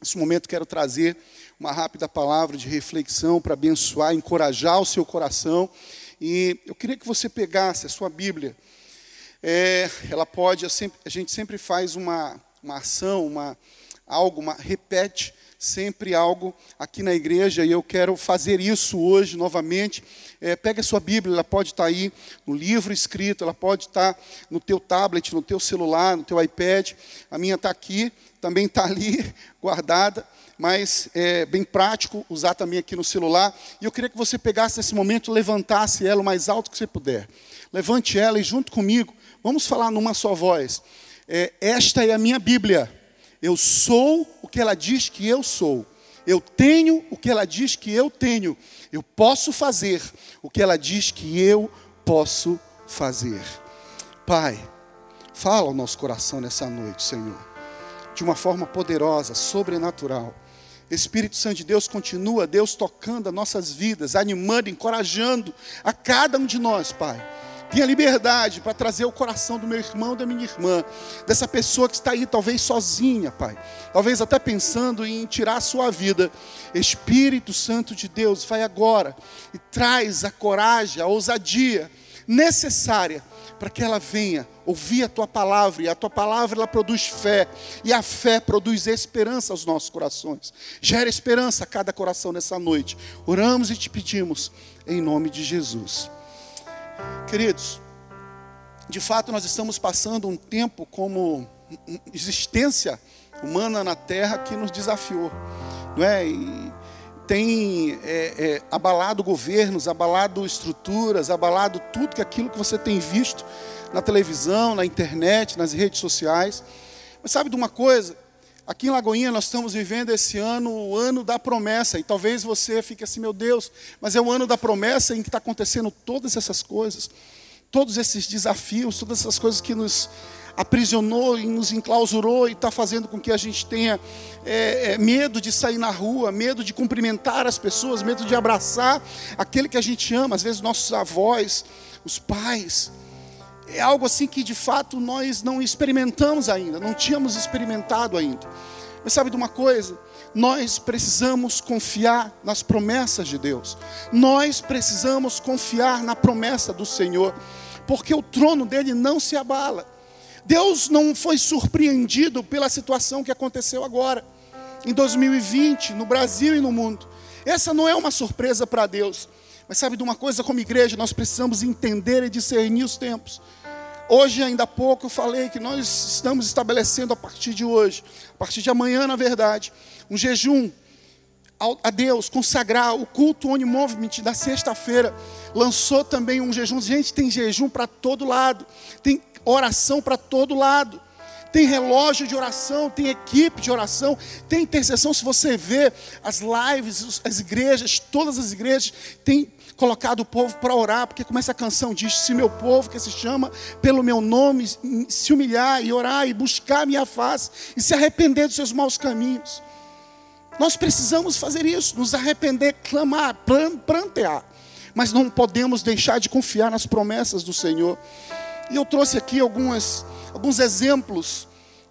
Nesse momento quero trazer uma rápida palavra de reflexão para abençoar, encorajar o seu coração. E eu queria que você pegasse a sua Bíblia. É, ela pode, a gente sempre faz uma, uma ação, uma, algo, uma, repete sempre algo aqui na igreja e eu quero fazer isso hoje novamente. É, pega a sua Bíblia, ela pode estar aí no livro escrito, ela pode estar no teu tablet, no teu celular, no teu iPad. A minha está aqui, também está ali guardada, mas é bem prático usar também aqui no celular. E eu queria que você pegasse nesse momento, levantasse ela o mais alto que você puder. Levante ela e junto comigo, vamos falar numa só voz. É, esta é a minha Bíblia. Eu sou o que ela diz que eu sou. Eu tenho o que ela diz que eu tenho. Eu posso fazer o que ela diz que eu posso fazer. Pai, fala ao nosso coração nessa noite, Senhor, de uma forma poderosa, sobrenatural. Espírito Santo de Deus continua, Deus tocando as nossas vidas, animando, encorajando a cada um de nós, Pai Tenha liberdade para trazer o coração do meu irmão, da minha irmã, dessa pessoa que está aí, talvez sozinha, Pai. Talvez até pensando em tirar a sua vida. Espírito Santo de Deus, vai agora e traz a coragem, a ousadia necessária para que ela venha ouvir a tua palavra, e a tua palavra ela produz fé, e a fé produz esperança aos nossos corações. Gera esperança a cada coração nessa noite. Oramos e te pedimos em nome de Jesus. Queridos, de fato nós estamos passando um tempo como existência humana na Terra que nos desafiou, não é? E tem é, é, abalado governos, abalado estruturas, abalado tudo que aquilo que você tem visto na televisão, na internet, nas redes sociais. Mas sabe de uma coisa? Aqui em Lagoinha nós estamos vivendo esse ano, o ano da promessa, e talvez você fique assim, meu Deus, mas é o ano da promessa em que está acontecendo todas essas coisas, todos esses desafios, todas essas coisas que nos aprisionou e nos enclausurou e está fazendo com que a gente tenha é, é, medo de sair na rua, medo de cumprimentar as pessoas, medo de abraçar aquele que a gente ama, às vezes nossos avós, os pais é algo assim que de fato nós não experimentamos ainda, não tínhamos experimentado ainda. Mas sabe de uma coisa? Nós precisamos confiar nas promessas de Deus. Nós precisamos confiar na promessa do Senhor, porque o trono dele não se abala. Deus não foi surpreendido pela situação que aconteceu agora, em 2020, no Brasil e no mundo. Essa não é uma surpresa para Deus. Mas sabe de uma coisa, como igreja, nós precisamos entender e discernir os tempos. Hoje, ainda há pouco, eu falei que nós estamos estabelecendo a partir de hoje, a partir de amanhã, na verdade, um jejum a Deus, consagrar o culto One Movement da sexta-feira. Lançou também um jejum. Gente, tem jejum para todo lado, tem oração para todo lado. Tem relógio de oração, tem equipe de oração, tem intercessão. Se você vê as lives, as igrejas, todas as igrejas, tem colocado o povo para orar, porque como essa canção diz: se meu povo que se chama pelo meu nome se humilhar e orar e buscar a minha face e se arrepender dos seus maus caminhos. Nós precisamos fazer isso, nos arrepender, clamar, prantear. Mas não podemos deixar de confiar nas promessas do Senhor. E eu trouxe aqui algumas, alguns exemplos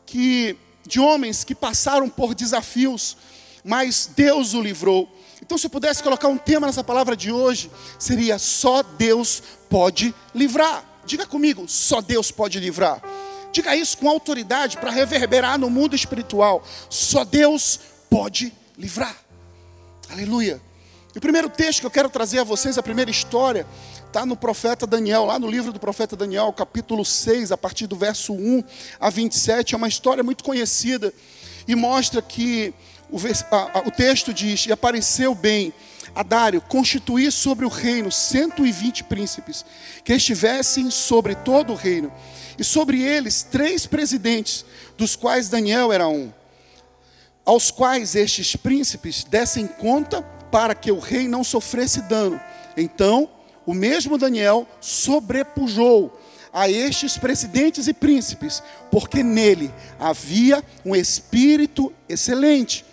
que, de homens que passaram por desafios, mas Deus o livrou. Então, se eu pudesse colocar um tema nessa palavra de hoje, seria só Deus pode livrar. Diga comigo, só Deus pode livrar. Diga isso com autoridade para reverberar no mundo espiritual. Só Deus pode livrar. Aleluia. E o primeiro texto que eu quero trazer a vocês, a primeira história, está no profeta Daniel, lá no livro do profeta Daniel, capítulo 6, a partir do verso 1 a 27. É uma história muito conhecida e mostra que o, o texto diz: E apareceu bem a Dário constituir sobre o reino 120 príncipes, que estivessem sobre todo o reino, e sobre eles três presidentes, dos quais Daniel era um, aos quais estes príncipes dessem conta para que o rei não sofresse dano. Então, o mesmo Daniel sobrepujou a estes presidentes e príncipes, porque nele havia um espírito excelente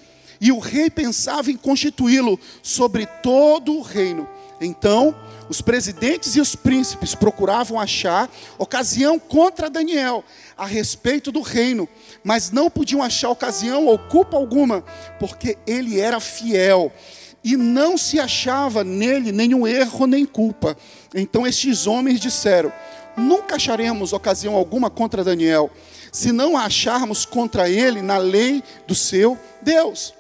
e o rei pensava em constituí-lo sobre todo o reino, Então, os presidentes e os príncipes procuravam achar ocasião contra Daniel a respeito do reino, mas não podiam achar ocasião ou culpa alguma, porque ele era fiel e não se achava nele nenhum erro nem culpa. Então estes homens disseram: Nunca acharemos ocasião alguma contra Daniel, se não a acharmos contra ele na lei do seu Deus.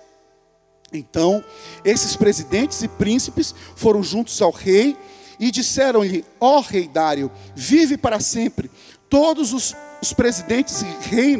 Então, esses presidentes e príncipes foram juntos ao rei e disseram-lhe: Ó oh, rei Dário, vive para sempre. Todos os, os presidentes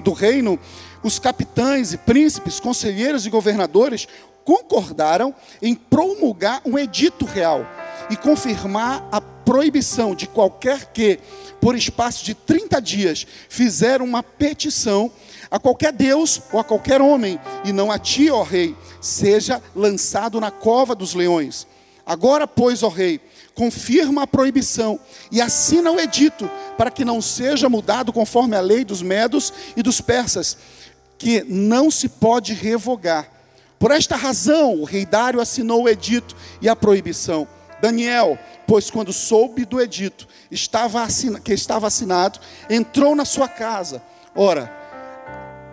do reino, os capitães e príncipes, conselheiros e governadores concordaram em promulgar um edito real e confirmar a proibição de qualquer que, por espaço de 30 dias, fizer uma petição a qualquer Deus ou a qualquer homem, e não a ti, ó rei, seja lançado na cova dos leões. Agora, pois, ó rei, confirma a proibição e assina o edito, para que não seja mudado conforme a lei dos medos e dos persas, que não se pode revogar. Por esta razão, o rei Dário assinou o edito e a proibição. Daniel, pois quando soube do edito estava assina, que estava assinado, entrou na sua casa. Ora,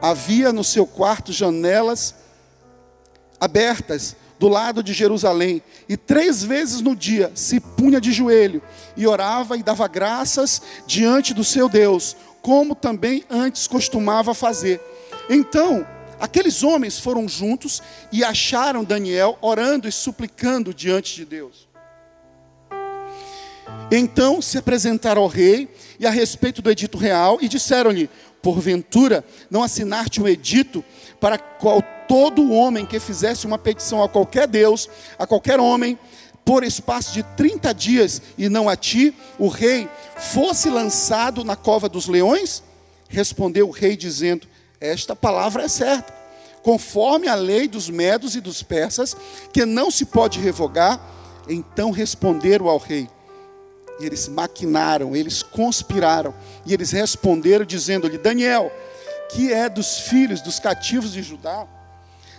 havia no seu quarto janelas abertas do lado de Jerusalém, e três vezes no dia se punha de joelho e orava e dava graças diante do seu Deus, como também antes costumava fazer. Então, aqueles homens foram juntos e acharam Daniel orando e suplicando diante de Deus. Então se apresentaram ao rei e a respeito do edito real e disseram-lhe: Porventura, não assinaste um edito para qual todo homem que fizesse uma petição a qualquer Deus, a qualquer homem, por espaço de 30 dias, e não a ti, o rei, fosse lançado na cova dos leões? Respondeu o rei, dizendo: Esta palavra é certa, conforme a lei dos medos e dos persas, que não se pode revogar. Então responderam ao rei: e eles maquinaram, eles conspiraram, e eles responderam dizendo-lhe: Daniel, que é dos filhos dos cativos de Judá,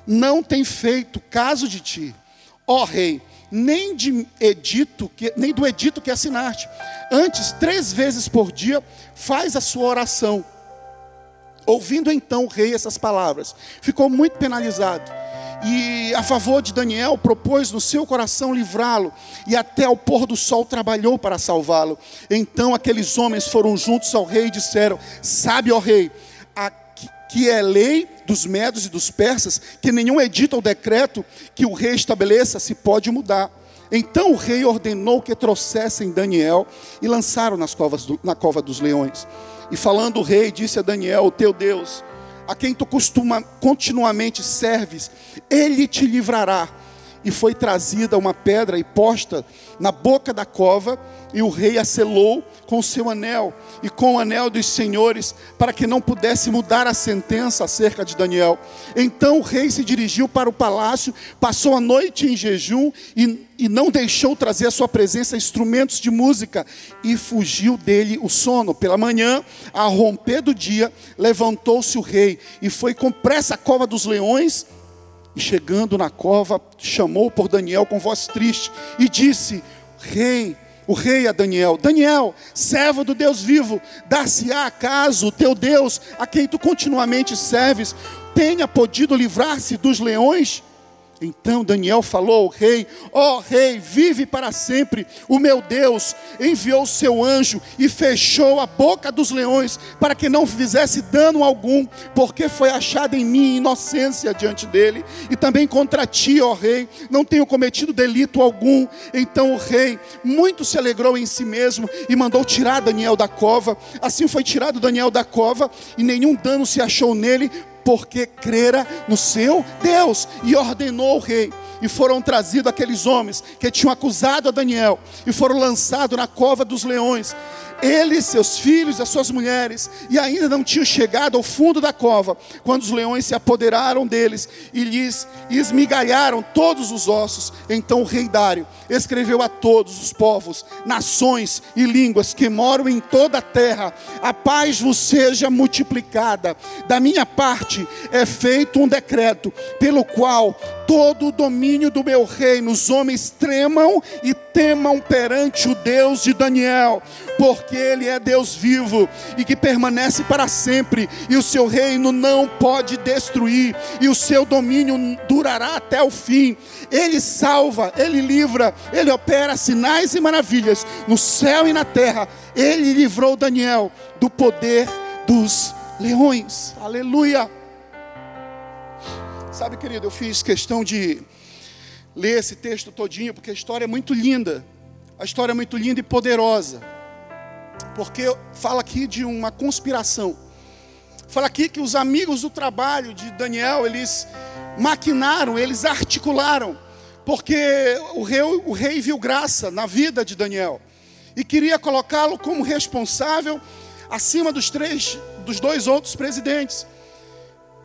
não tem feito caso de ti, ó rei, nem de edito, que, nem do edito que assinaste. Antes, três vezes por dia, faz a sua oração. Ouvindo então o rei essas palavras, ficou muito penalizado e a favor de Daniel, propôs no seu coração livrá-lo, e até ao pôr do sol trabalhou para salvá-lo. Então aqueles homens foram juntos ao rei e disseram: Sabe, ó rei, que é lei dos medos e dos persas, que nenhum edito ou decreto que o rei estabeleça se pode mudar. Então o rei ordenou que trouxessem Daniel e lançaram nas covas do, na cova dos leões. E falando o rei, disse a Daniel: O teu Deus a quem tu costuma, continuamente serves, ele te livrará. E foi trazida uma pedra e posta na boca da cova, e o rei a selou com o seu anel e com o anel dos senhores, para que não pudesse mudar a sentença acerca de Daniel. Então o rei se dirigiu para o palácio, passou a noite em jejum e, e não deixou trazer à sua presença instrumentos de música, e fugiu dele o sono. Pela manhã, a romper do dia, levantou-se o rei e foi com pressa à cova dos leões. E chegando na cova, chamou por Daniel com voz triste e disse: Rei, o rei a Daniel: Daniel, servo do Deus vivo, dar-se-á acaso o teu Deus, a quem tu continuamente serves, tenha podido livrar-se dos leões? Então Daniel falou ao rei: Ó oh, rei, vive para sempre. O meu Deus enviou seu anjo e fechou a boca dos leões para que não fizesse dano algum, porque foi achada em mim inocência diante dele. E também contra ti, ó rei, não tenho cometido delito algum. Então o rei muito se alegrou em si mesmo e mandou tirar Daniel da cova. Assim foi tirado Daniel da cova e nenhum dano se achou nele, porque crera no seu Deus e ordenou o rei. E foram trazidos aqueles homens que tinham acusado a Daniel e foram lançados na cova dos leões ele, seus filhos e as suas mulheres, e ainda não tinham chegado ao fundo da cova, quando os leões se apoderaram deles e lhes esmigalharam todos os ossos. Então o rei Dário escreveu a todos os povos, nações e línguas que moram em toda a terra: a paz vos seja multiplicada. Da minha parte é feito um decreto, pelo qual todo o domínio do meu reino, os homens tremam e temam perante o Deus de Daniel, porque ele é Deus vivo e que permanece para sempre, e o seu reino não pode destruir, e o seu domínio durará até o fim. Ele salva, ele livra, ele opera sinais e maravilhas no céu e na terra. Ele livrou Daniel do poder dos leões. Aleluia. Sabe, querido, eu fiz questão de ler esse texto todinho, porque a história é muito linda. A história é muito linda e poderosa. Porque fala aqui de uma conspiração. Fala aqui que os amigos do trabalho de Daniel, eles maquinaram, eles articularam, porque o rei, o rei viu graça na vida de Daniel e queria colocá-lo como responsável acima dos três, dos dois outros presidentes.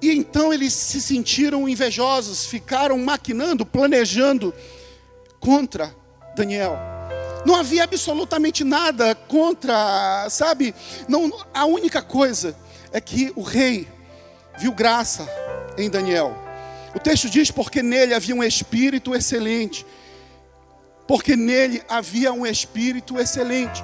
E então eles se sentiram invejosos, ficaram maquinando, planejando contra Daniel. Não havia absolutamente nada contra, sabe? Não, a única coisa é que o rei viu graça em Daniel. O texto diz: porque nele havia um espírito excelente. Porque nele havia um espírito excelente.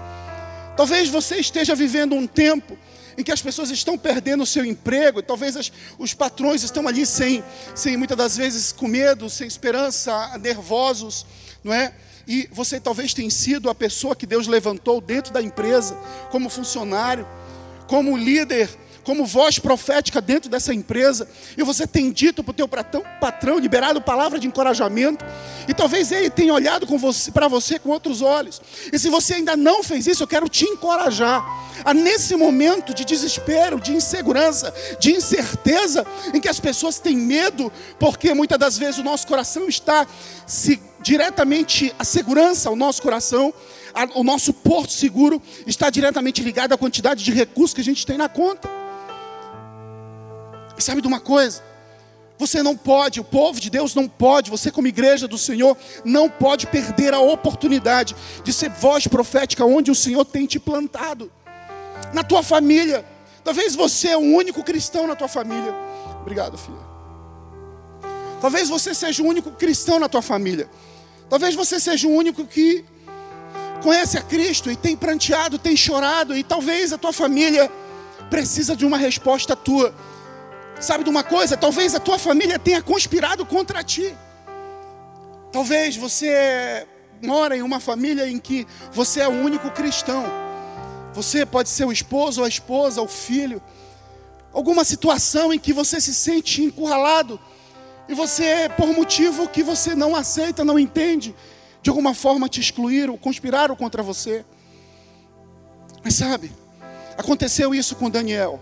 Talvez você esteja vivendo um tempo em que as pessoas estão perdendo o seu emprego, talvez as, os patrões estão ali sem, sem muitas das vezes com medo, sem esperança, nervosos, não é? E você talvez tenha sido a pessoa que Deus levantou dentro da empresa, como funcionário, como líder como voz profética dentro dessa empresa, e você tem dito para o teu patrão, liberado palavra de encorajamento, e talvez ele tenha olhado para você com outros olhos. E se você ainda não fez isso, eu quero te encorajar a nesse momento de desespero, de insegurança, de incerteza, em que as pessoas têm medo, porque muitas das vezes o nosso coração está se diretamente a segurança ao nosso coração, o nosso porto seguro está diretamente ligado à quantidade de recursos que a gente tem na conta. Sabe de uma coisa? Você não pode, o povo de Deus não pode, você como igreja do Senhor, não pode perder a oportunidade de ser voz profética onde o Senhor tem te plantado. Na tua família. Talvez você é o único cristão na tua família. Obrigado, filha. Talvez você seja o único cristão na tua família. Talvez você seja o único que conhece a Cristo e tem pranteado, tem chorado, e talvez a tua família precisa de uma resposta tua. Sabe de uma coisa? Talvez a tua família tenha conspirado contra ti. Talvez você mora em uma família em que você é o único cristão. Você pode ser o esposo, a esposa, o filho. Alguma situação em que você se sente encurralado e você, por motivo que você não aceita, não entende, de alguma forma te excluíram, conspiraram contra você. Mas sabe, aconteceu isso com Daniel.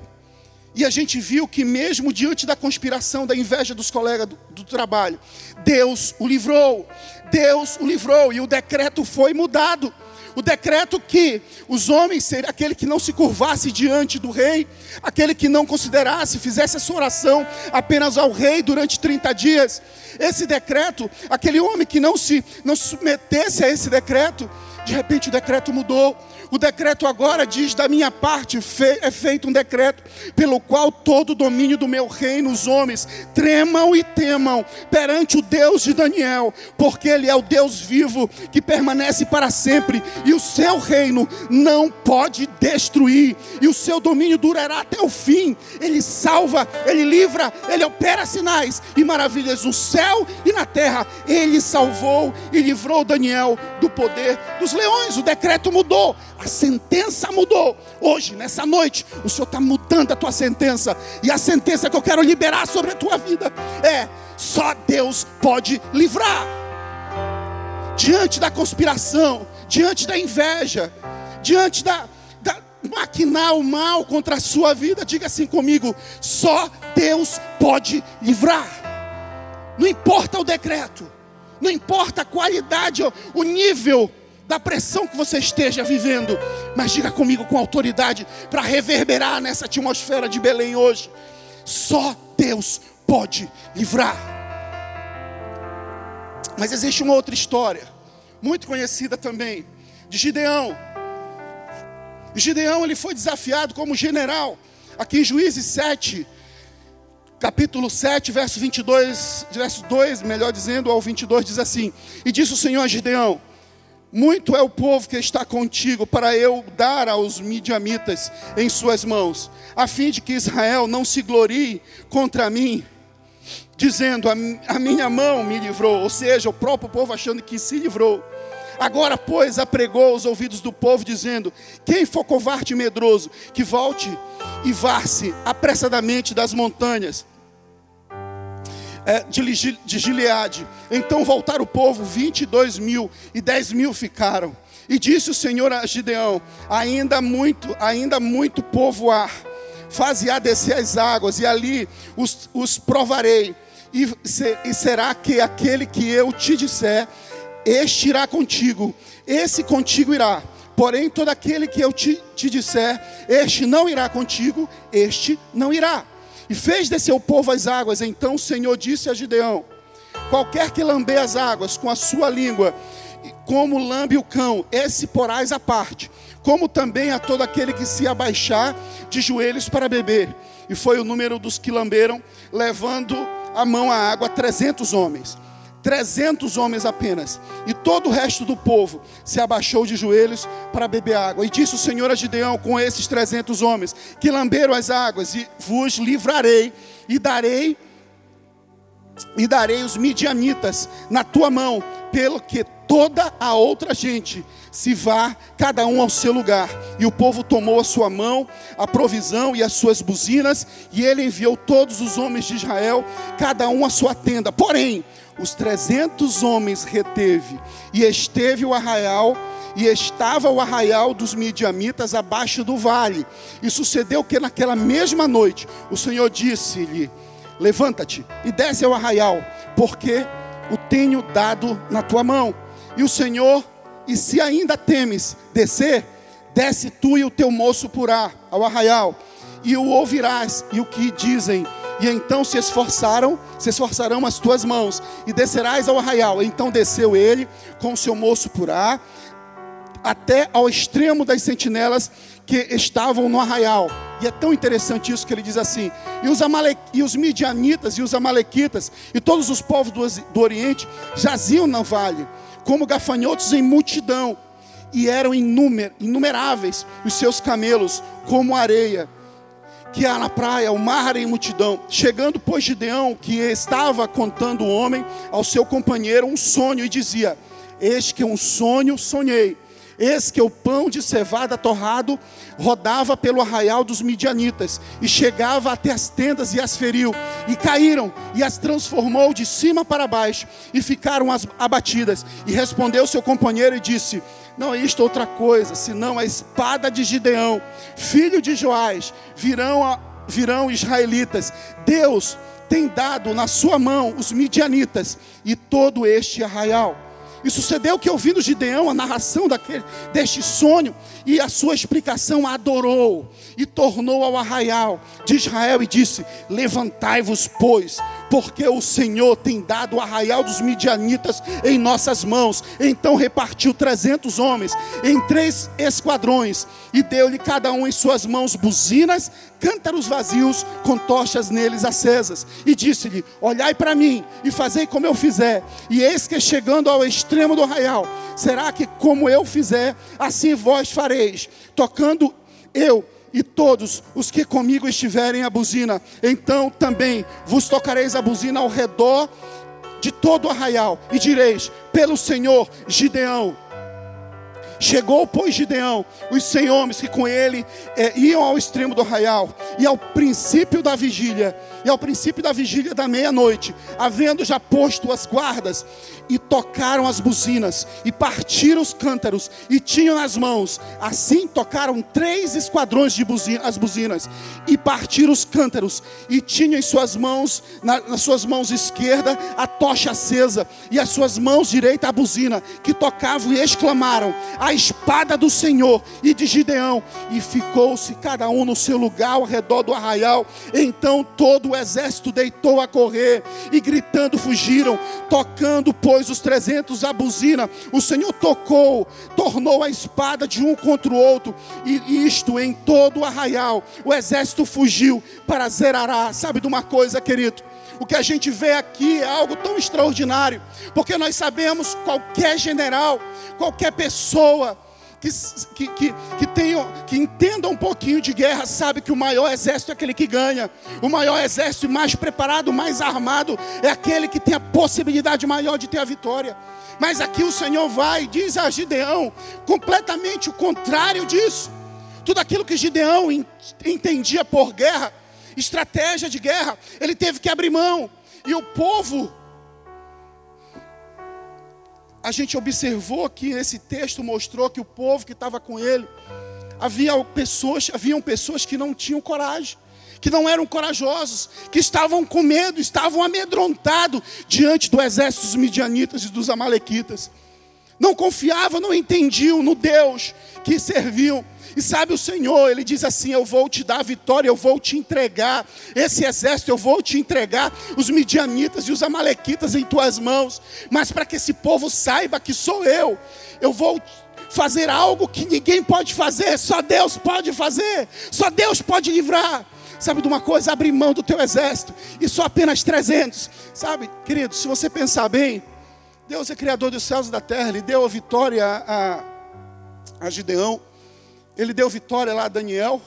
E a gente viu que, mesmo diante da conspiração, da inveja dos colegas do, do, trabalho, Deus o livrou. Deus o livrou e o decreto foi mudado. O decreto que os homens seriam aquele que não se curvasse diante do rei, aquele que não considerasse, fizesse a sua oração apenas ao rei durante 30 dias. Esse decreto, aquele homem que não se não se submetesse a esse decreto, de repente o decreto mudou. O decreto agora diz: da minha parte é feito um decreto pelo qual todo o domínio do meu reino, os homens, tremam e temam perante o Deus de Daniel, porque Ele é o Deus vivo que permanece para sempre, e o seu reino não pode destruir, e o seu domínio durará até o fim. Ele salva, Ele livra, Ele opera sinais e maravilhas no céu e na terra. Ele salvou e livrou Daniel do poder dos leões. O decreto mudou. A sentença mudou. Hoje, nessa noite, o Senhor está mudando a tua sentença. E a sentença que eu quero liberar sobre a tua vida é: só Deus pode livrar. Diante da conspiração, diante da inveja, diante da, maquinar o mal contra a sua vida, diga assim comigo: só Deus pode livrar. Não importa o decreto, não importa a qualidade, o nível da pressão que você esteja vivendo, mas diga comigo com autoridade para reverberar nessa atmosfera de Belém hoje. Só Deus pode livrar. Mas existe uma outra história, muito conhecida também, de Gideão. Gideão ele foi desafiado como general, aqui em Juízes 7, capítulo 7, verso 22, verso 2, melhor dizendo, ao 22, diz assim: E disse o Senhor a Gideão: Muito é o povo que está contigo para eu dar aos midianitas em suas mãos, a fim de que Israel não se glorie contra mim, dizendo: A, a minha mão me livrou, ou seja, o próprio povo achando que se livrou. Agora, pois, apregou os ouvidos do povo, dizendo: Quem for covarde e medroso, que volte e vá-se apressadamente das montanhas é, de, de Gileade. Então voltaram o povo, 22 mil, e 10 mil ficaram. E disse o Senhor a Gideão: Ainda muito, ainda muito povo há. Faze-a descer as águas, e ali os, os provarei. E, e será que aquele que eu te disser, este irá contigo, esse contigo irá. Porém, todo aquele que eu te, te disser, este não irá contigo, este não irá e fez descer o povo as águas. Então o Senhor disse a Gideão: Qualquer que lamber as águas com a sua língua, como lambe o cão, esse porás à parte, como também a todo aquele que se abaixar de joelhos para beber. E foi o número dos que lamberam, levando a mão à água, trezentos homens. 300 homens apenas, e todo o resto do povo se abaixou de joelhos para beber água. E disse o Senhor a Gideão com esses 300 homens que lamberam as águas, e vos livrarei e darei e darei os midianitas na tua mão, pelo que toda a outra gente se vá, cada um ao seu lugar. E o povo tomou a sua mão, a provisão e as suas buzinas, e ele enviou todos os homens de Israel, cada um à sua tenda. Porém, os trezentos homens reteve, e esteve o arraial, e estava o arraial dos midianitas abaixo do vale. E sucedeu que naquela mesma noite o Senhor disse-lhe: Levanta-te e desce ao arraial, porque o tenho dado na tua mão. E o Senhor, e se ainda temes descer, desce tu e o teu moço purá ao arraial, e o ouvirás, e o que dizem e então se esforçaram, se esforçarão as tuas mãos, e descerás ao arraial. Então desceu ele com o seu moço purá, até ao extremo das sentinelas que estavam no arraial. E é tão interessante isso que ele diz assim: e os, Amale... e os midianitas e os amalequitas e todos os povos do, do Oriente jaziam no vale, como gafanhotos em multidão, e eram inumer... inumeráveis os seus camelos, como areia que há na praia, o mar em multidão. Chegando, pois, Gideão, que estava contando o homem ao seu companheiro um sonho, e dizia: Eis que um sonho sonhei. Eis que o pão de cevada torrado rodava pelo arraial dos midianitas e chegava até as tendas e as feriu, e caíram e as transformou de cima para baixo e ficaram as abatidas. E respondeu seu companheiro e disse: não é isto outra coisa, senão a espada de Gideão, filho de Joás, virão, a, virão israelitas. Deus tem dado na sua mão os midianitas e todo este arraial. E sucedeu que, ouvindo Gideão a narração daquele, deste sonho e a sua explicação, adorou e tornou ao arraial de Israel e disse: Levantai-vos, pois, porque o Senhor tem dado o arraial dos midianitas em nossas mãos. Então repartiu trezentos homens em três esquadrões e deu-lhe cada um em suas mãos buzinas, cântaros vazios com tochas neles acesas. E disse-lhe: Olhai para mim e fazei como eu fizer. E eis que chegando ao extremo do arraial, será que como eu fizer, assim vós fareis, tocando eu e todos os que comigo estiverem a buzina, então também vos tocareis a buzina ao redor de todo o arraial, e direis: pelo Senhor Gideão, Chegou, pois, Gideão, os cem homens que com ele é, iam ao extremo do arraial, e ao princípio da vigília, e ao princípio da vigília da meia-noite, havendo já posto as guardas, e tocaram as buzinas, e partiram os cântaros, e tinham nas mãos, assim tocaram três esquadrões de buzina, as buzinas, e partiram os cântaros, e tinham em suas mãos, na, nas suas mãos esquerda, a tocha acesa, e as suas mãos direita a buzina, que tocavam e exclamaram: a espada do Senhor e de Gideão, e ficou-se cada um no seu lugar ao redor do arraial. Então todo o exército deitou a correr e gritando fugiram, tocando, pois, os trezentos a buzina. O Senhor tocou, tornou a espada de um contra o outro, e isto em todo o arraial. O exército fugiu para Zerará. Sabe de uma coisa, querido? O que a gente vê aqui é algo tão extraordinário, porque nós sabemos qualquer general, qualquer pessoa que, que, que, tenha, que entenda um pouquinho de guerra, sabe que o maior exército é aquele que ganha, o maior exército mais preparado, mais armado, é aquele que tem a possibilidade maior de ter a vitória. Mas aqui o Senhor vai, diz a Gideão, completamente o contrário disso. Tudo aquilo que Gideão entendia por guerra, estratégia de guerra, ele teve que abrir mão. E o povo, a gente observou que esse texto mostrou que o povo que estava com ele, havia pessoas, haviam pessoas que não tinham coragem, que não eram corajosos, que estavam com medo, estavam amedrontados diante do exército dos midianitas e dos amalequitas. Não confiavam, não entendiam no Deus que serviam. E sabe o Senhor, Ele diz assim: Eu vou te dar a vitória, eu vou te entregar esse exército, eu vou te entregar os midianitas e os amalequitas em tuas mãos. Mas para que esse povo saiba que sou eu, eu vou fazer algo que ninguém pode fazer, só Deus pode fazer, só Deus pode livrar. Sabe de uma coisa? Abrir mão do teu exército, e só apenas 300. Sabe, querido, se você pensar bem, Deus é criador dos céus e da terra, Ele deu a vitória a, a, Gideão. Ele deu vitória lá a Daniel,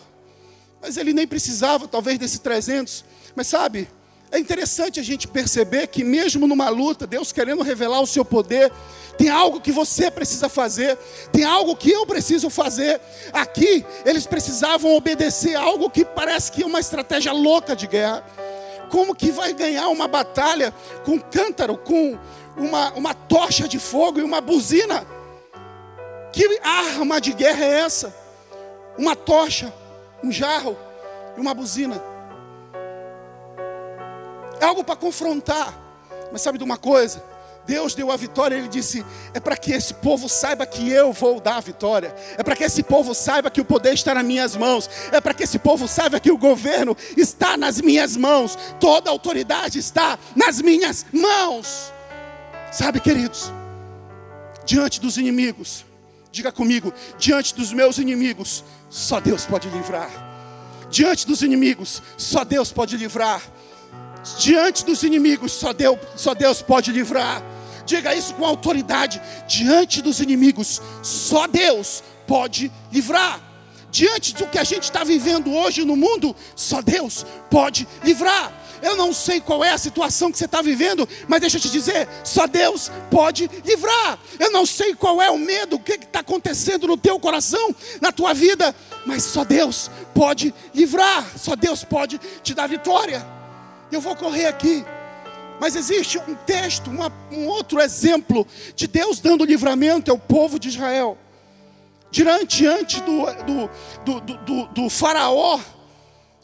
mas ele nem precisava, talvez, desse 300. Mas sabe, é interessante a gente perceber que, mesmo numa luta, Deus querendo revelar o seu poder, tem algo que você precisa fazer, tem algo que eu preciso fazer. Aqui, eles precisavam obedecer algo que parece que é uma estratégia louca de guerra. Como que vai ganhar uma batalha com cântaro, com uma, uma tocha de fogo e uma buzina? Que arma de guerra é essa? uma tocha, um jarro e uma buzina. É algo para confrontar. Mas sabe de uma coisa? Deus deu a vitória, Ele disse: é para que esse povo saiba que eu vou dar a vitória, é para que esse povo saiba que o poder está nas minhas mãos, é para que esse povo saiba que o governo está nas minhas mãos, toda autoridade está nas minhas mãos. Sabe, queridos, diante dos inimigos, diga comigo, diante dos meus inimigos, só Deus pode livrar. Diante dos inimigos, só Deus pode livrar. Diante dos inimigos, só Deus, só Deus pode livrar. Diga isso com autoridade. Diante dos inimigos, só Deus pode livrar. Diante do que a gente está vivendo hoje no mundo, só Deus pode livrar. Eu não sei qual é a situação que você está vivendo, mas deixa eu te dizer: só Deus pode livrar. Eu não sei qual é o medo, o que está acontecendo no teu coração, na tua vida, mas só Deus pode livrar. Só Deus pode te dar vitória. Eu vou correr aqui. Mas existe um texto, uma, um outro exemplo de Deus dando livramento ao povo de Israel. Diante, diante do, do, do, do, do faraó,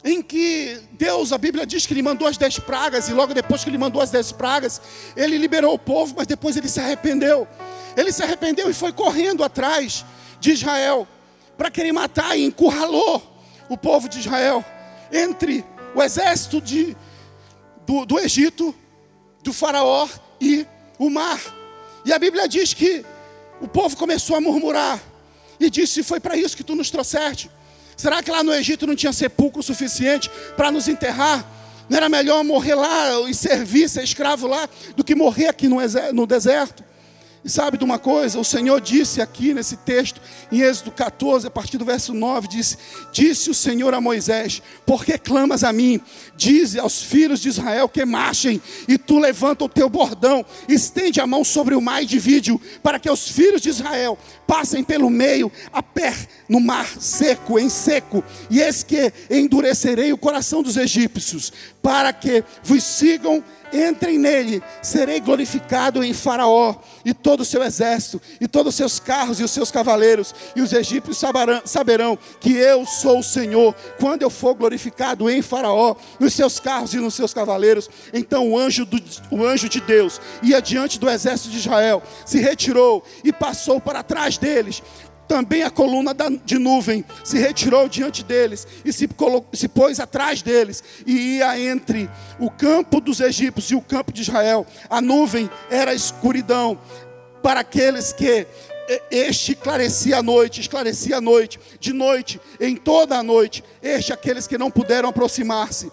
em que Deus, a Bíblia diz que ele mandou as dez pragas, e logo depois que ele mandou as dez pragas, ele liberou o povo, mas depois ele se arrependeu. Ele se arrependeu e foi correndo atrás de Israel para querer matar e encurralou o povo de Israel entre o exército de, do, do Egito, do Faraó e o mar. E a Bíblia diz que o povo começou a murmurar e disse: Foi para isso que tu nos trouxeste. Será que lá no Egito não tinha sepulcro suficiente para nos enterrar? Não era melhor morrer lá e servir, ser escravo lá, do que morrer aqui no deserto? E sabe de uma coisa? O Senhor disse aqui nesse texto, em Êxodo 14, a partir do verso 9, disse: Disse o Senhor a Moisés: Por que clamas a mim? Dize aos filhos de Israel que marchem, e tu levanta o teu bordão, estende a mão sobre o mar e divide-o, para que os filhos de Israel passem pelo meio, a pé, no mar seco, em seco, e eis que endurecerei o coração dos egípcios, para que vos sigam entrem nele, serei glorificado em Faraó e todo o seu exército, e todos os seus carros e os seus cavaleiros, e os egípcios saberão, saberão que eu sou o Senhor, quando eu for glorificado em Faraó, nos seus carros e nos seus cavaleiros. Então o anjo, do, o anjo de Deus ia diante do exército de Israel, se retirou e passou para trás deles também a coluna de nuvem se retirou diante deles e se, se pôs atrás deles e ia entre o campo dos egípcios e o campo de Israel. A nuvem era escuridão para aqueles que este esclarecia a noite, esclarecia a noite, de noite, em toda a noite, este aqueles que não puderam aproximar-se.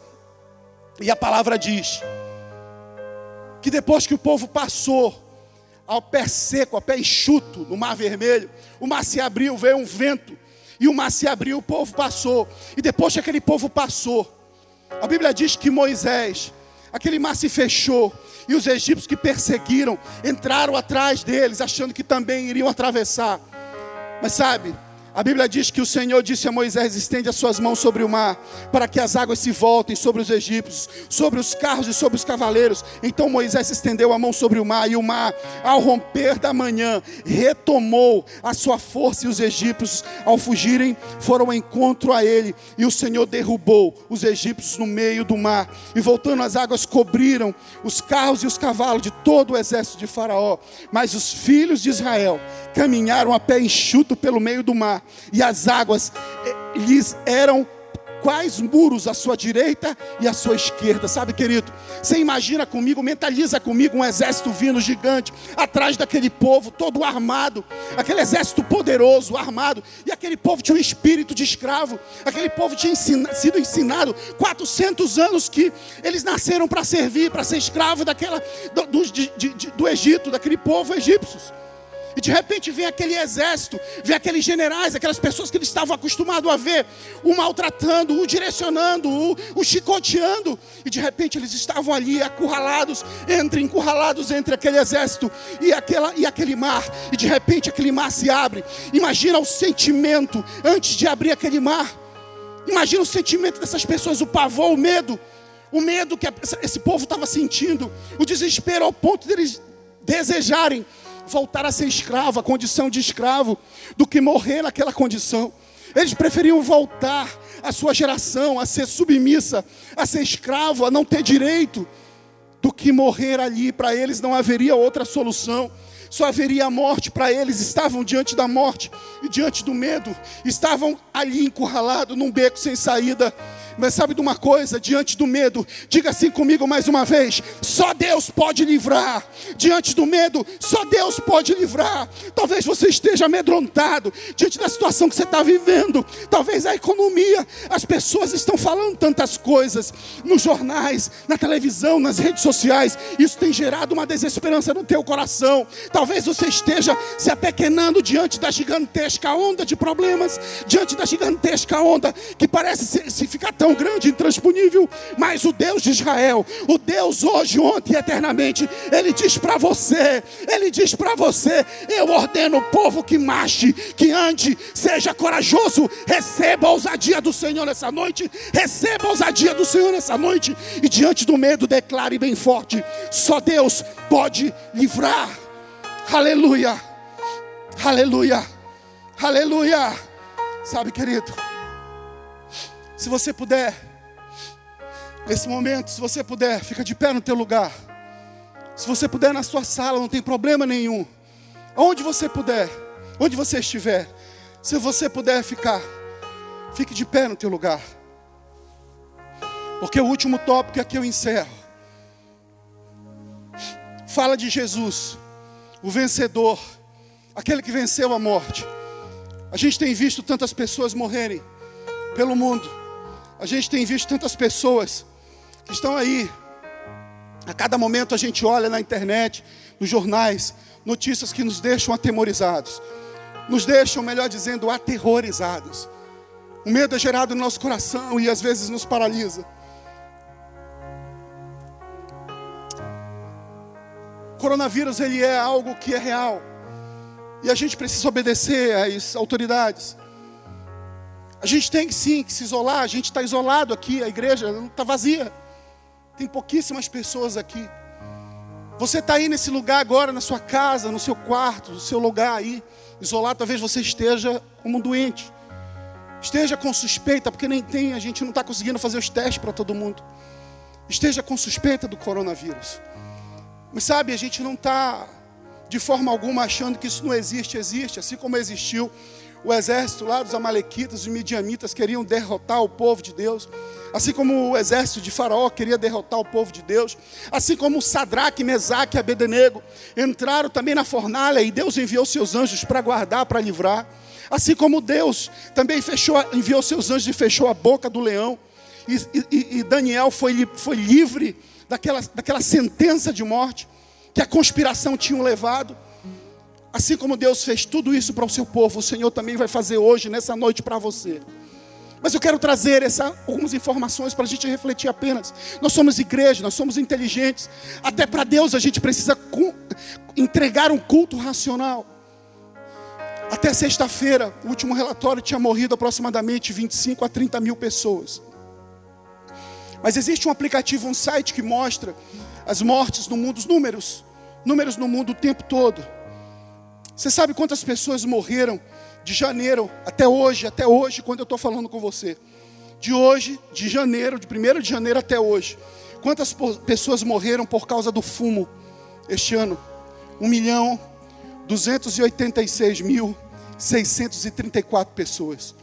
E a palavra diz que depois que o povo passou ao pé seco, ao pé enxuto, no mar vermelho, o mar se abriu, veio um vento, e o mar se abriu, o povo passou, e depois que aquele povo passou, a Bíblia diz que Moisés, aquele mar se fechou, e os egípcios que perseguiram entraram atrás deles, achando que também iriam atravessar. Mas sabe, a Bíblia diz que o Senhor disse a Moisés: estende as suas mãos sobre o mar, para que as águas se voltem sobre os egípcios, sobre os carros e sobre os cavaleiros. Então Moisés estendeu a mão sobre o mar, e o mar, ao romper da manhã, retomou a sua força, e os egípcios, ao fugirem, foram ao encontro a ele, e o Senhor derrubou os egípcios no meio do mar. E voltando, as águas cobriram os carros e os cavalos de todo o exército de Faraó. Mas os filhos de Israel caminharam a pé enxuto pelo meio do mar e as águas eh, lhes eram quais muros à sua direita e à sua esquerda, sabe, querido? Você imagina comigo, mentaliza comigo um exército vindo gigante atrás daquele povo, todo armado, aquele exército poderoso, armado, e aquele povo tinha um espírito de escravo, aquele povo tinha ensina, sido ensinado 400 anos que eles nasceram para servir, para ser escravo daquela do, do, de, de, do Egito, daquele povo egípcios. E de repente vem aquele exército, vem aqueles generais, aquelas pessoas que eles estavam acostumados a ver, o maltratando, o direcionando, o, o chicoteando. E de repente eles estavam ali acurralados, entre encurralados entre aquele exército e, aquela, e aquele mar. E de repente aquele mar se abre. Imagina o sentimento antes de abrir aquele mar. Imagina o sentimento dessas pessoas, o pavor, o medo. O medo que esse povo estava sentindo, o desespero ao ponto deles desejarem voltar a ser escravo, a condição de escravo, do que morrer naquela condição. Eles preferiam voltar à sua geração, a ser submissa, a ser escravo, a não ter direito, do que morrer ali. Para eles não haveria outra solução só haveria a morte para eles. Estavam diante da morte e diante do medo, estavam ali encurralados num beco sem saída. Mas sabe de uma coisa? Diante do medo, diga assim comigo mais uma vez: só Deus pode livrar. Diante do medo, só Deus pode livrar. Talvez você esteja amedrontado diante da situação que você está vivendo. Talvez a economia, as pessoas estão falando tantas coisas nos jornais, na televisão, nas redes sociais. Isso tem gerado uma desesperança no teu coração. Talvez você esteja se apequenando diante da gigantesca onda de problemas, diante da gigantesca onda que parece se, ficar tão grande, intransponível, mas o Deus de Israel, o Deus hoje, ontem e eternamente, ele diz para você, ele diz para você: eu ordeno o povo que marche, que ande, seja corajoso, receba a ousadia do Senhor nessa noite, receba a ousadia do Senhor nessa noite, e diante do medo, declare bem forte: só Deus pode livrar. Aleluia, aleluia, aleluia. Sabe, querido? Se você puder, nesse momento, se você puder, fica de pé no teu lugar. Se você puder na sua sala, não tem problema nenhum. Onde você puder, onde você estiver, se você puder ficar, fique de pé no teu lugar. Porque o último tópico aqui eu encerro. Fala de Jesus, o vencedor, aquele que venceu a morte. A gente tem visto tantas pessoas morrerem pelo mundo. A gente tem visto tantas pessoas que estão aí. A cada momento a gente olha na internet, nos jornais, notícias que nos deixam atemorizados. Nos deixam, melhor dizendo, aterrorizados. O medo é gerado no nosso coração e às vezes nos paralisa. Coronavírus ele é algo que é real. E a gente precisa obedecer às autoridades. A gente tem sim que se isolar, a gente está isolado aqui, a igreja está vazia. Tem pouquíssimas pessoas aqui. Você está aí nesse lugar agora, na sua casa, no seu quarto, no seu lugar aí, isolado, talvez você esteja como um doente. Esteja com suspeita, porque nem tem, a gente não está conseguindo fazer os testes para todo mundo. Esteja com suspeita do coronavírus. Mas sabe, a gente não está de forma alguma achando que isso não existe, existe, assim como existiu o exército lá dos Amalequitas, os Midianitas queriam derrotar o povo de Deus, assim como o exército de Faraó queria derrotar o povo de Deus, assim como Sadraque, Mesaque e Abednego entraram também na fornalha e Deus enviou seus anjos para guardar, para livrar. Assim como Deus também fechou, enviou seus anjos e fechou a boca do leão. E, e, e Daniel foi, foi livre daquela, daquela sentença de morte que a conspiração tinha levado. Assim como Deus fez tudo isso para o seu povo, o Senhor também vai fazer hoje, nessa noite, para você. Mas eu quero trazer essa, algumas informações para a gente refletir apenas. Nós somos igreja, nós somos inteligentes. Até para Deus a gente precisa entregar um culto racional. Até sexta-feira, o último relatório tinha morrido aproximadamente 25 a 30 mil pessoas. Mas existe um aplicativo, um site que mostra as mortes no mundo, os números, números no mundo o tempo todo. Você sabe quantas pessoas morreram de janeiro até hoje, até hoje, quando eu estou falando com você? De hoje, de janeiro, de 1 de janeiro até hoje. Quantas pessoas morreram por causa do fumo este ano? 1 milhão 286 mil 634 pessoas.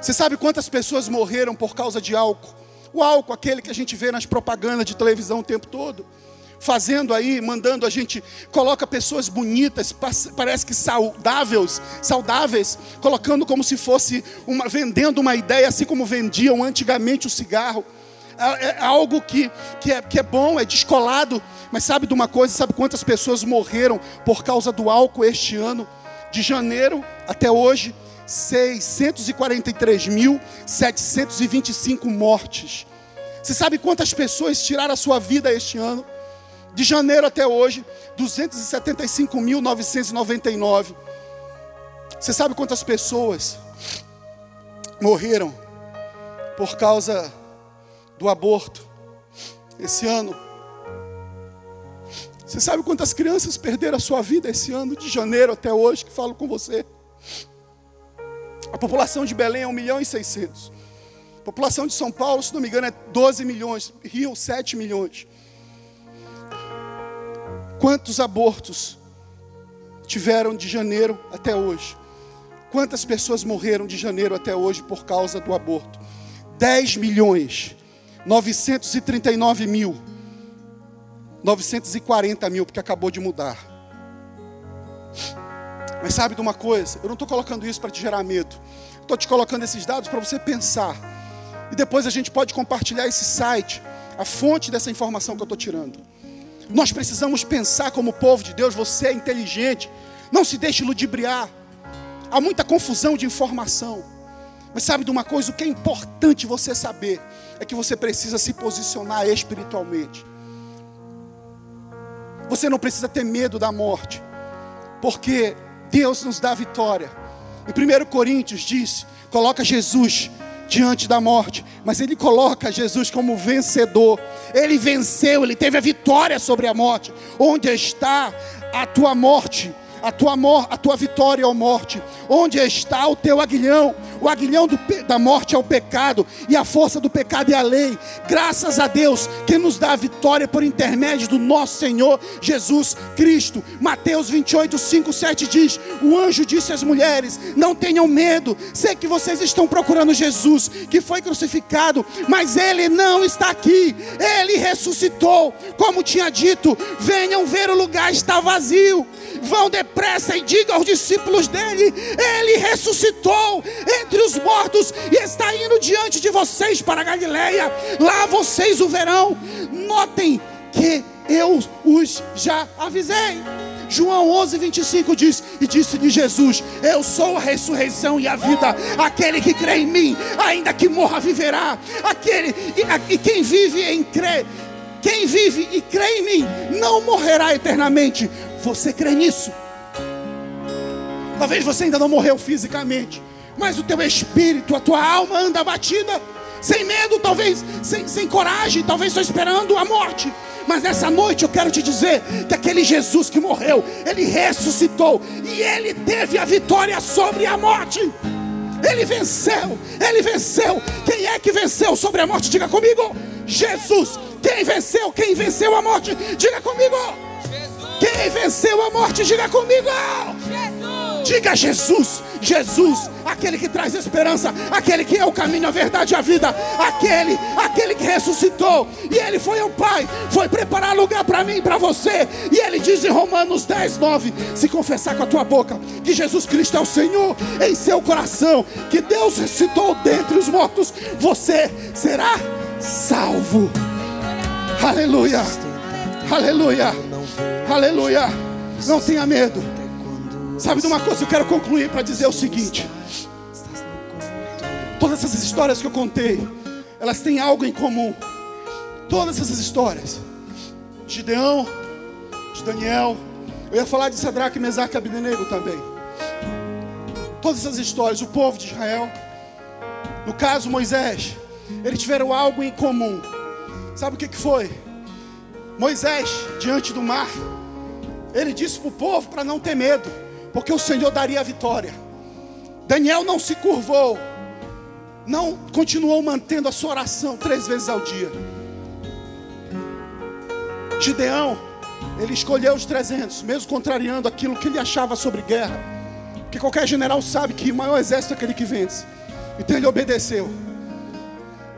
Você sabe quantas pessoas morreram por causa de álcool? O álcool, aquele que a gente vê nas propagandas de televisão o tempo todo fazendo aí, mandando a gente, coloca pessoas bonitas, parece que saudáveis, saudáveis, colocando como se fosse uma, vendendo uma ideia, assim como vendiam antigamente o cigarro. É, é algo que, que, é, que é bom, é descolado, mas sabe de uma coisa? Sabe quantas pessoas morreram por causa do álcool este ano? De janeiro até hoje, 643.725 mortes. Você sabe quantas pessoas tiraram a sua vida este ano? De janeiro até hoje, 275.999. Você sabe quantas pessoas morreram por causa do aborto esse ano? Você sabe quantas crianças perderam a sua vida esse ano, de janeiro até hoje, que falo com você? A população de Belém é 1 milhão e 600. A população de São Paulo, se não me engano, é 12 milhões. Rio, 7 milhões. Quantos abortos tiveram de janeiro até hoje? Quantas pessoas morreram de janeiro até hoje por causa do aborto? 10 milhões, 939 mil, 940 mil, porque acabou de mudar. Mas sabe de uma coisa? Eu não estou colocando isso para te gerar medo. Estou te colocando esses dados para você pensar. E depois a gente pode compartilhar esse site, a fonte dessa informação que eu estou tirando. Nós precisamos pensar como povo de Deus, você é inteligente, não se deixe ludibriar. Há muita confusão de informação. Mas sabe de uma coisa, o que é importante você saber é que você precisa se posicionar espiritualmente. Você não precisa ter medo da morte, porque Deus nos dá vitória. Em 1 Coríntios diz: coloca Jesus diante da morte, mas ele coloca Jesus como vencedor. Ele venceu, ele teve a vitória sobre a morte. Onde está a tua morte? A tua, a tua vitória ou morte? Onde está o teu aguilhão? O aguilhão da morte é o pecado, e a força do pecado é a lei. Graças a Deus que nos dá a vitória por intermédio do nosso Senhor Jesus Cristo. Mateus 28, 5, 7 diz: O anjo disse às mulheres: Não tenham medo, sei que vocês estão procurando Jesus, que foi crucificado, mas ele não está aqui, ele ressuscitou, como tinha dito: venham ver o lugar está vazio. Vão depressa e digam aos discípulos dele: Ele ressuscitou entre os mortos e está indo diante de vocês para a Galileia. Lá vocês o verão. Notem que eu os já avisei. João 11, 25 diz: E disse-lhe Jesus: Eu sou a ressurreição e a vida. Aquele que crê em mim, ainda que morra, viverá. Aquele e, e quem vive em crer, quem vive e crê em mim, não morrerá eternamente. Você crê nisso? Talvez você ainda não morreu fisicamente, mas o teu espírito, a tua alma anda abatida, sem medo, talvez sem, sem coragem, talvez só esperando a morte. Mas nessa noite eu quero te dizer que aquele Jesus que morreu, ele ressuscitou e ele teve a vitória sobre a morte. Ele venceu, ele venceu. Quem é que venceu sobre a morte? Diga comigo. Jesus. Quem venceu? Quem venceu a morte? Diga comigo. Quem venceu a morte, diga comigo. Jesus. Diga Jesus. Jesus, aquele que traz esperança, aquele que é o caminho, a verdade e a vida, aquele, aquele que ressuscitou, e ele foi ao Pai, foi preparar lugar para mim e para você, e ele diz em Romanos 10, 9: se confessar com a tua boca que Jesus Cristo é o Senhor, em seu coração, que Deus ressuscitou dentre os mortos, você será salvo. Aleluia, aleluia, aleluia. Não tenha medo. Sabe de uma coisa? Eu quero concluir para dizer o seguinte: todas essas histórias que eu contei, elas têm algo em comum. Todas essas histórias, Gideão, de Daniel, eu ia falar de Sadraque, Mesaque e Abdenego também. Todas essas histórias, o povo de Israel, no caso Moisés, eles tiveram algo em comum. Sabe o que, que foi? Moisés, diante do mar, ele disse para o povo para não ter medo, porque o Senhor daria a vitória. Daniel não se curvou, não continuou mantendo a sua oração três vezes ao dia. Gideão, ele escolheu os 300, mesmo contrariando aquilo que ele achava sobre guerra, porque qualquer general sabe que o maior exército é aquele que vence, então ele obedeceu.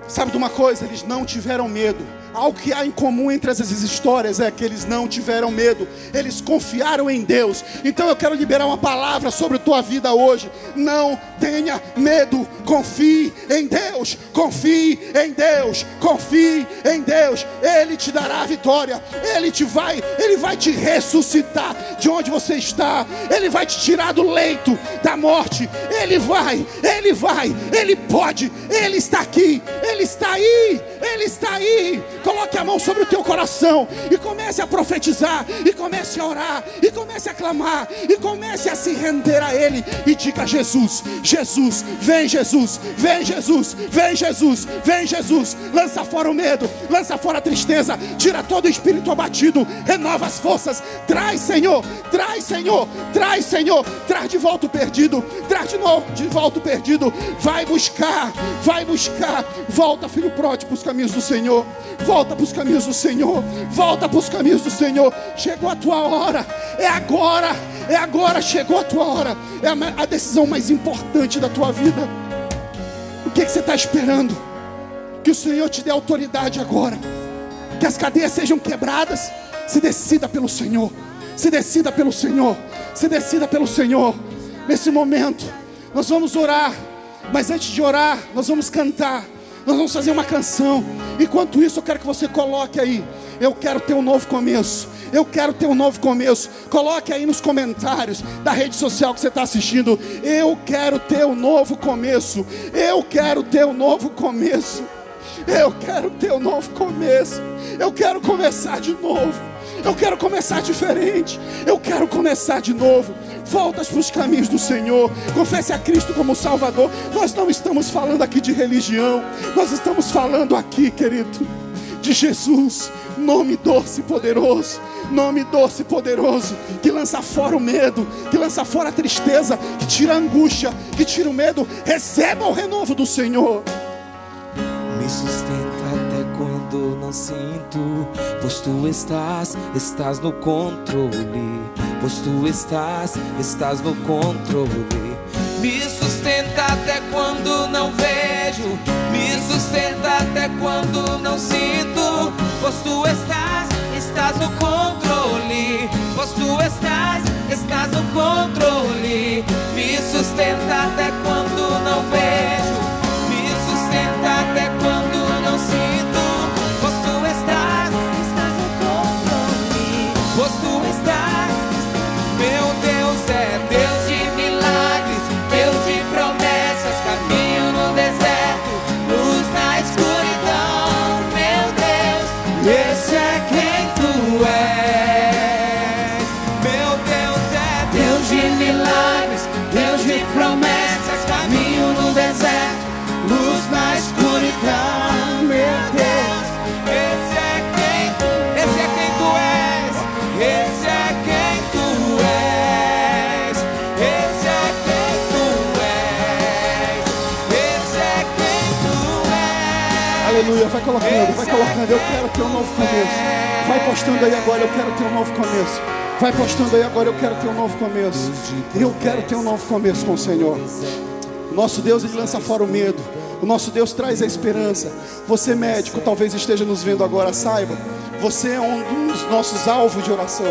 Sabe de uma coisa? Eles não tiveram medo. Algo que há em comum entre essas histórias é que eles não tiveram medo, eles confiaram em Deus. Então eu quero liberar uma palavra sobre a tua vida hoje. Não tenha medo, confie em Deus, confie em Deus, confie em Deus. Ele te dará a vitória. Ele te vai, ele vai te ressuscitar de onde você está. Ele vai te tirar do leito da morte. Ele vai, ele vai, ele pode. Ele está aqui. Ele está aí. Ele está aí. Coloque a mão sobre o teu coração e comece a profetizar, e comece a orar, e comece a clamar, e comece a se render a Ele e diga: Jesus, Jesus, vem Jesus, vem Jesus, vem Jesus, vem Jesus, lança fora o medo, lança fora a tristeza, tira todo o espírito abatido, renova as forças, traz Senhor, traz Senhor, traz Senhor, traz de volta o perdido, traz de novo de volta o perdido, vai buscar, vai buscar, volta filho pródigo para os caminhos do Senhor, volta Volta para os caminhos do Senhor. Volta para os caminhos do Senhor. Chegou a tua hora. É agora. É agora. Chegou a tua hora. É a, a decisão mais importante da tua vida. O que, que você está esperando? Que o Senhor te dê autoridade agora. Que as cadeias sejam quebradas. Se decida pelo Senhor. Se decida pelo Senhor. Se decida pelo Senhor. Nesse momento, nós vamos orar. Mas antes de orar, nós vamos cantar. Nós vamos fazer uma canção. Enquanto isso, eu quero que você coloque aí. Eu quero ter um novo começo. Eu quero ter um novo começo. Coloque aí nos comentários da rede social que você está assistindo. Eu quero ter um novo começo. Eu quero ter um novo começo. Eu quero ter um novo começo. Eu quero começar de novo. Eu quero começar diferente. Eu quero começar de novo. Voltas para os caminhos do Senhor. Confesse a Cristo como Salvador. Nós não estamos falando aqui de religião. Nós estamos falando aqui, querido, de Jesus. Nome doce e poderoso. Nome doce e poderoso. Que lança fora o medo. Que lança fora a tristeza. Que tira a angústia. Que tira o medo. Receba o renovo do Senhor. Me sustenta quando não sinto, pois tu estás, estás no controle. Pois tu estás, estás no controle. Me sustenta até quando não vejo, me sustenta até quando não sinto, pois tu estás, estás no controle. Pois tu estás, estás no controle. Me sustenta até quando não vejo até quando não sinto. Vai colocando. Eu quero ter um novo começo. Vai postando aí agora, eu quero ter um novo começo. Vai postando aí agora, eu quero ter um novo começo. Eu quero ter um novo começo com o Senhor. Nosso Deus, Ele lança fora o medo. O nosso Deus traz a esperança. Você, médico, talvez esteja nos vendo agora, saiba. Você é um dos nossos alvos de oração.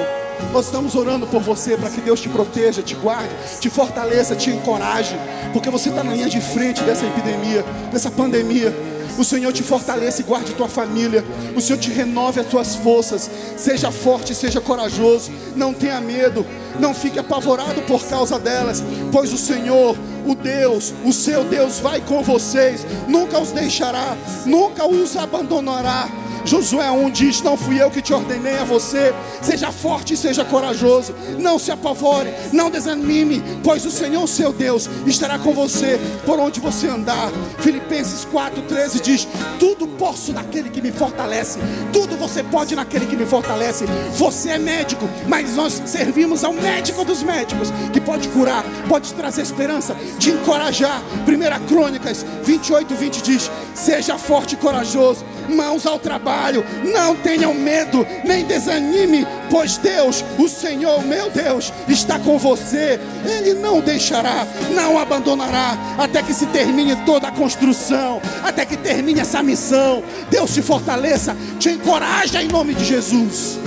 Nós estamos orando por você para que Deus te proteja, te guarde, te fortaleça, te encoraje, porque você está na linha de frente dessa epidemia, dessa pandemia. O Senhor te fortaleça e guarde tua família. O Senhor te renove as tuas forças. Seja forte, seja corajoso. Não tenha medo. Não fique apavorado por causa delas, pois o Senhor, o Deus, o seu Deus vai com vocês. Nunca os deixará, nunca os abandonará. Josué 1 diz: Não fui eu que te ordenei a você. Seja forte e seja corajoso. Não se apavore, não desanime, pois o Senhor, seu Deus, estará com você por onde você andar. Filipenses 4,13 diz: Tudo posso naquele que me fortalece. Tudo você pode naquele que me fortalece. Você é médico, mas nós servimos ao médico dos médicos que pode curar, pode trazer esperança, te encorajar. 1 Crônicas 28, 20 diz: Seja forte e corajoso, mãos ao trabalho trabalho. Não tenham medo, nem desanime, pois Deus, o Senhor, meu Deus, está com você. Ele não deixará, não abandonará, até que se termine toda a construção, até que termine essa missão. Deus te fortaleça, te encoraja em nome de Jesus.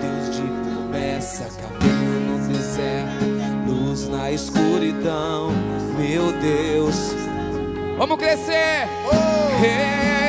Deus de promessa, caminho no deserto, luz na escuridão, meu Deus. Vamos crescer! Oh. Hey.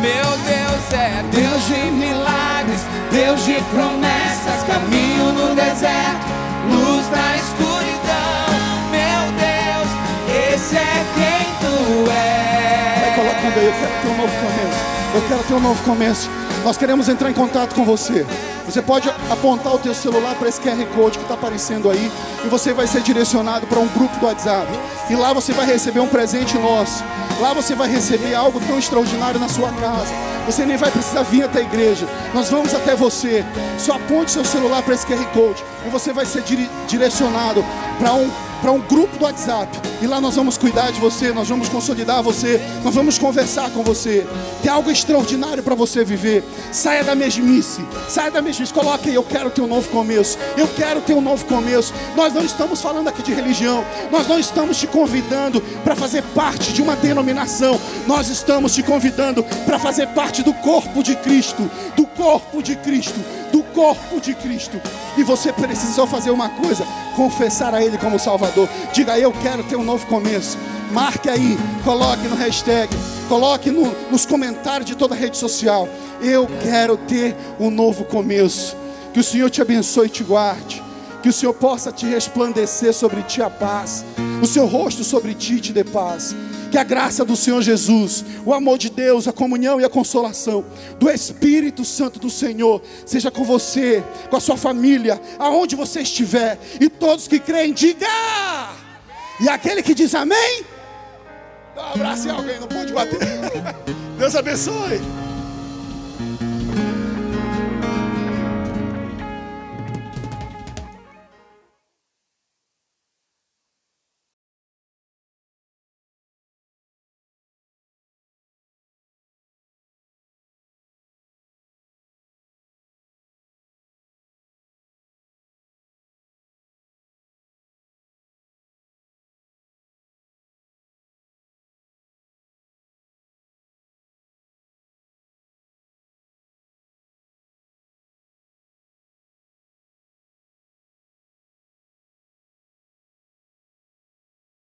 Meu Deus é Deus de milagres, Deus de promessas, caminho no deserto, luz na escuridão. Meu Deus, esse é quem tu és. Vai colocando aí, eu quero ter um novo começo. Eu quero ter um novo começo. Nós queremos entrar em contato com você. Você pode apontar o teu celular para esse QR Code que está aparecendo aí e você vai ser direcionado para um grupo do WhatsApp. E lá você vai receber um presente nosso. Lá você vai receber algo tão extraordinário na sua casa. Você nem vai precisar vir até a igreja. Nós vamos até você. Só aponte seu celular para esse QR Code e você vai ser direcionado para um para um grupo do WhatsApp. E lá nós vamos cuidar de você, nós vamos consolidar você, nós vamos conversar com você. Tem algo extraordinário para você viver. Saia da mesmice, saia da mesmice. Coloque aí, eu quero ter um novo começo. Eu quero ter um novo começo. Nós não estamos falando aqui de religião, nós não estamos te convidando para fazer parte de uma denominação. Nós estamos te convidando para fazer parte do corpo de Cristo, do corpo de Cristo, do corpo de Cristo. E você precisa só fazer uma coisa: confessar a Ele como Salvador. Diga, eu quero ter um novo começo. Marque aí, coloque no hashtag, coloque no, nos comentários de toda a rede social. Eu quero ter um novo começo. Que o Senhor te abençoe e te guarde. Que o Senhor possa te resplandecer sobre ti a paz. O seu rosto sobre ti te dê paz. Que a graça do Senhor Jesus, o amor de Deus, a comunhão e a consolação do Espírito Santo do Senhor seja com você, com a sua família, aonde você estiver. E todos que creem, diga! E aquele que diz amém, dá um abraço em alguém, não pode bater. Deus abençoe.